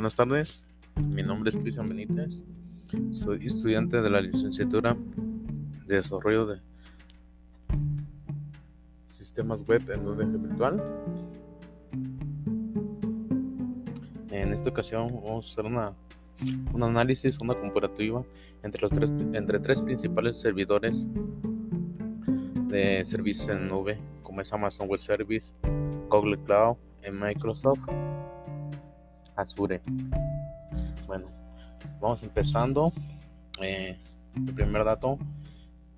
Buenas tardes, mi nombre es Cristian Benítez, soy estudiante de la licenciatura de Desarrollo de Sistemas Web en UDG Virtual. En esta ocasión vamos a hacer una, un análisis, una comparativa entre, los tres, entre tres principales servidores de servicios en nube, como es Amazon Web Service, Google Cloud y Microsoft Azure. Bueno, vamos empezando. Eh, el primer dato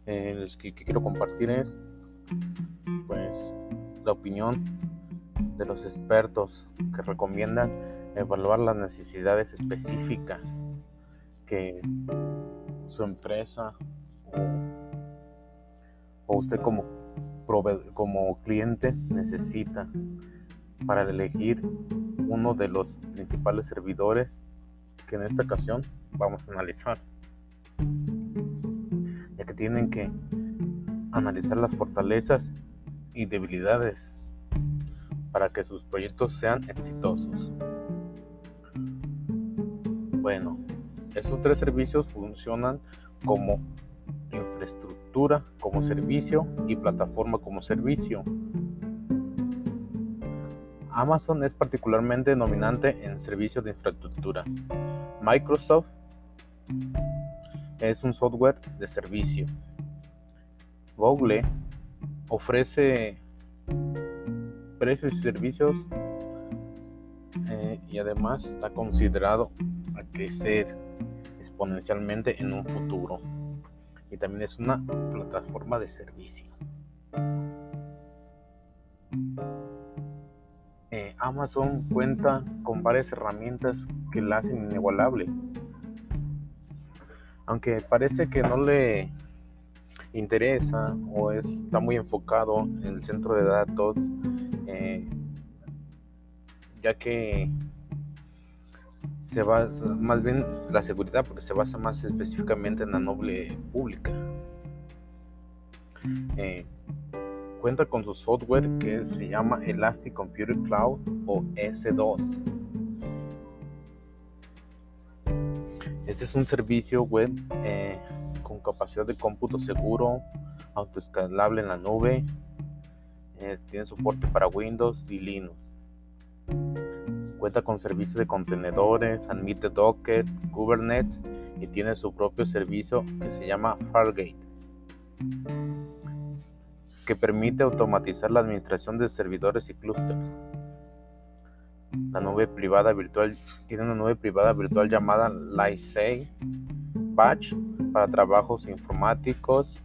eh, que, quiero compartir es pues la opinión de los expertos que recomiendan evaluar las necesidades específicas que su empresa o, usted como, como cliente necesita para elegir uno de los principales servidores que en esta ocasión vamos a analizar, ya que tienen que analizar las fortalezas y debilidades para que sus proyectos sean exitosos. Bueno, esos tres servicios funcionan como infraestructura como servicio y plataforma como servicio. Amazon es particularmente dominante en servicios de infraestructura. Microsoft es un software de servicio. Google ofrece precios y servicios eh, y además está considerado a crecer exponencialmente en un futuro. Y también es una plataforma de servicio. Amazon cuenta con varias herramientas que la hacen inigualable. Aunque parece que no le interesa o está muy enfocado en el centro de datos, eh, ya que se va más bien la seguridad, porque se basa más específicamente en la noble pública. Eh, cuenta con su software que se llama Elastic Computer Cloud o S2. Este es un servicio web eh, con capacidad de cómputo seguro, autoescalable en la nube, eh, tiene soporte para Windows y Linux. Cuenta con servicios de contenedores, admite Docker, Kubernetes y tiene su propio servicio que se llama Fargate que permite automatizar la administración de servidores y clústeres. La nube privada virtual tiene una nube privada virtual llamada Lightsay Batch para trabajos informáticos,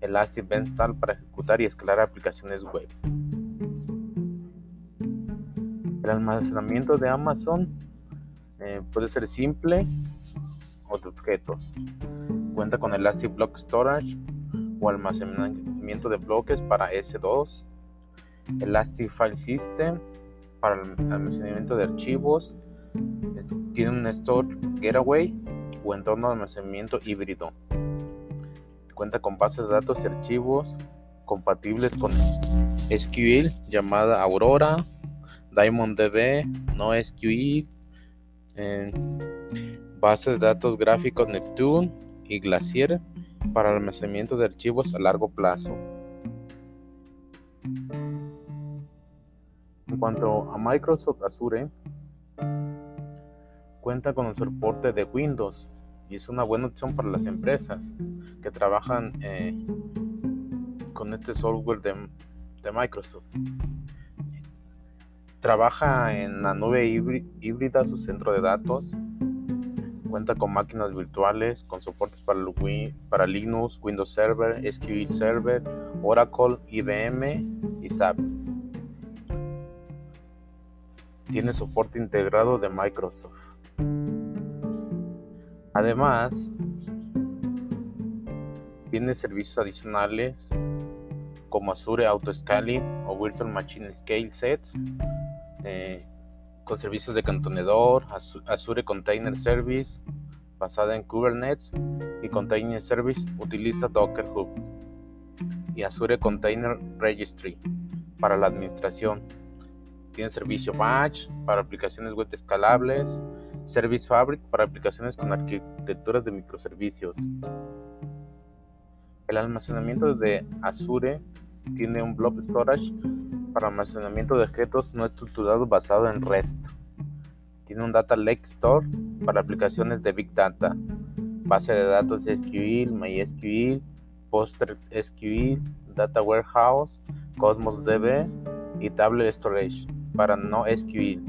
Elastic Beanstalk para ejecutar y escalar aplicaciones web. El almacenamiento de Amazon eh, puede ser simple o de objetos. Cuenta con Elastic Block Storage o almacenamiento de bloques para S2, Elastic File System para el almacenamiento de archivos, tiene un Store Getaway o entorno de almacenamiento híbrido. Cuenta con bases de datos y archivos compatibles con SQL llamada Aurora, DiamondDB, NoSQL, eh, base de datos gráficos Neptune y Glacier para el almacenamiento de archivos a largo plazo. En cuanto a Microsoft Azure, cuenta con el soporte de Windows y es una buena opción para las empresas que trabajan eh, con este software de, de Microsoft. Trabaja en la nube híbrida, su centro de datos, Cuenta con máquinas virtuales, con soportes para, para Linux, Windows Server, SQL Server, Oracle, IBM y SAP. Tiene soporte integrado de Microsoft. Además, tiene servicios adicionales como Azure Auto Scaling o Virtual Machine Scale Sets. Eh, con servicios de contenedor, Azure Container Service basada en Kubernetes y Container Service utiliza Docker Hub y Azure Container Registry para la administración. Tiene servicio Batch para aplicaciones web escalables, Service Fabric para aplicaciones con arquitecturas de microservicios. El almacenamiento de Azure tiene un blob storage para almacenamiento de objetos no estructurados basado en REST. Tiene un Data Lake Store para aplicaciones de Big Data, base de datos SQL, MySQL, PostgreSQL, Data Warehouse, Cosmos DB y Table Storage para no SQL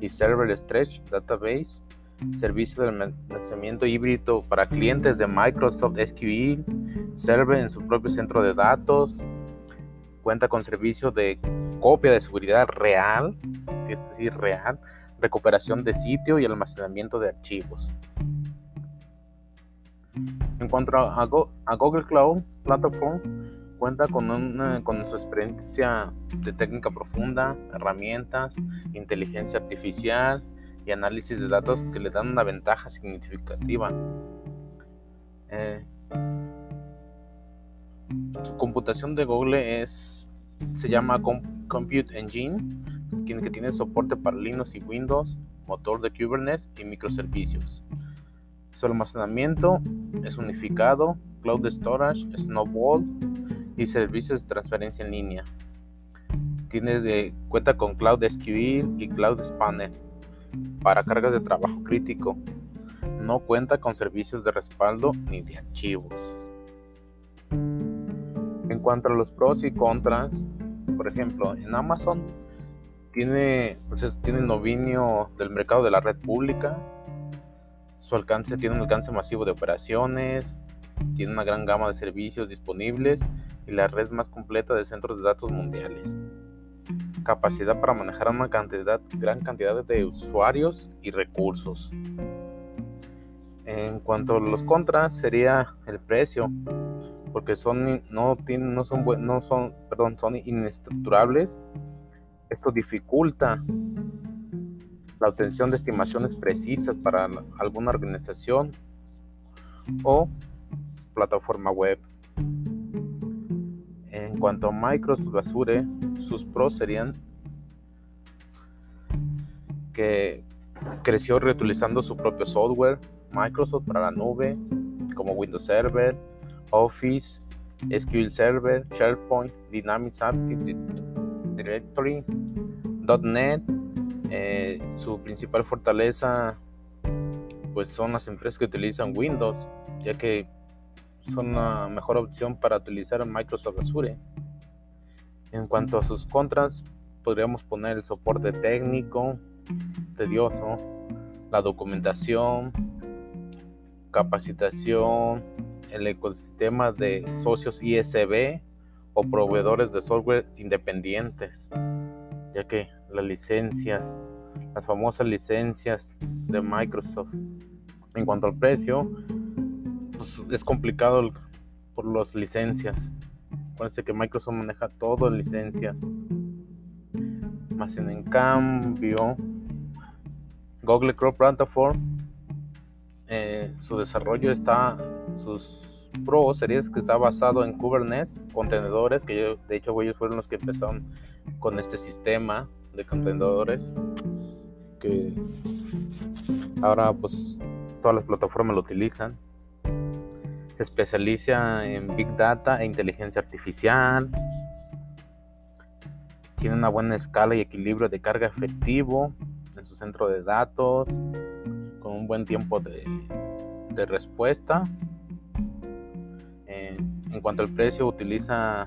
y Server Stretch Database, servicio de almacenamiento híbrido para clientes de Microsoft SQL, Server en su propio centro de datos, cuenta con servicio de copia de seguridad real, es decir, real, recuperación de sitio y almacenamiento de archivos. En cuanto a, Google Cloud Platform, cuenta con, su experiencia de técnica profunda, herramientas, inteligencia artificial y análisis de datos que le dan una ventaja significativa. Eh, su computación de Google es, se llama Compute Engine, que tiene soporte para Linux y Windows, motor de Kubernetes y microservicios. Su almacenamiento es unificado, Cloud Storage, Snowball y servicios de transferencia en línea. Tiene cuenta con Cloud SQL y Cloud Spanner para cargas de trabajo crítico. No cuenta con servicios de respaldo ni de archivos. En cuanto a los pros y contras, por ejemplo, en Amazon tiene, pues tiene el dominio del mercado de la red pública, su alcance tiene un alcance masivo de operaciones, tiene una gran gama de servicios disponibles y la red más completa de centros de datos mundiales. Capacidad para manejar una cantidad, gran cantidad de usuarios y recursos. En cuanto a los contras, sería el precio, porque son no tienen no son no son perdón son inestructurables. Esto dificulta la obtención de estimaciones precisas para alguna organización o plataforma web. En cuanto a Microsoft Azure, sus pros serían que creció reutilizando su propio software, Microsoft para la nube, como Windows Server, Office, SQL Server, SharePoint, Dynamics Active Directory, .NET, eh, su principal fortaleza pues son las empresas que utilizan Windows, ya que son una mejor opción para utilizar Microsoft Azure. En cuanto a sus contras, podríamos poner el soporte técnico, tedioso, la documentación, capacitación, el ecosistema de socios ISB o proveedores de software independientes, ya que las licencias, las famosas licencias de Microsoft. En cuanto al precio, pues es complicado por las licencias. Parece que Microsoft maneja todo en licencias. Más en, cambio, Google Cloud Platform, eh, su desarrollo está, sus pros series que está basado en Kubernetes, contenedores, que de hecho ellos fueron los que empezaron con este sistema de contenedores que ahora pues todas las plataformas lo utilizan. Se especializa en Big Data e inteligencia artificial. Tiene una buena escala y equilibrio de carga efectivo en su centro de datos, buen tiempo de, respuesta. Eh, en cuanto al precio, utiliza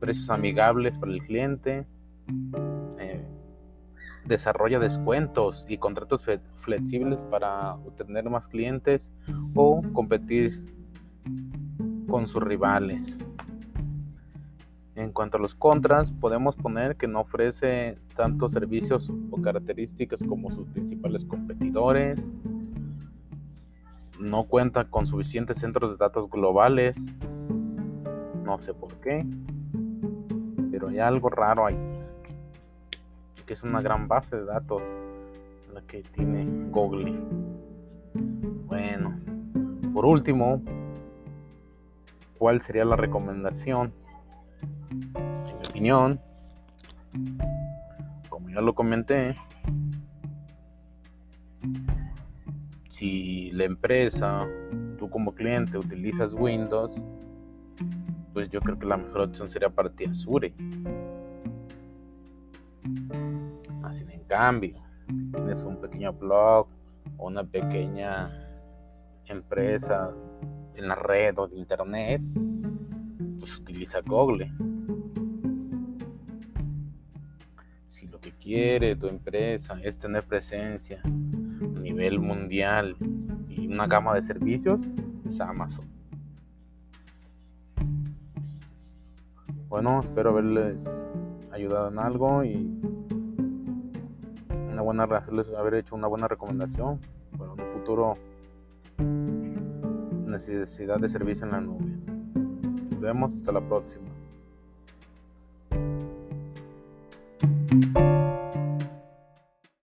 precios amigables para el cliente desarrolla descuentos y contratos flexibles para obtener más clientes o competir con sus rivales. En cuanto a los contras, podemos poner que no ofrece tantos servicios o características como sus principales competidores, no cuenta con suficientes centros de datos globales, no sé por qué, pero hay algo raro ahí que es una gran base de datos la que tiene Google. Bueno, por último, ¿cuál sería la recomendación? Opinión, como ya lo comenté, Si la empresa, tú como cliente utilizas Windows, pues yo creo que la mejor opción sería para ti Azure. Así en cambio, si tienes un pequeño blog o una pequeña empresa en la red o de internet, pues utiliza Google. Que quiere tu empresa es tener presencia a nivel mundial y una gama de servicios, es Amazon. Bueno, espero haberles ayudado en algo y una buena haber hecho una buena recomendación para un futuro necesidad de servicio en la nube. Nos vemos hasta la próxima.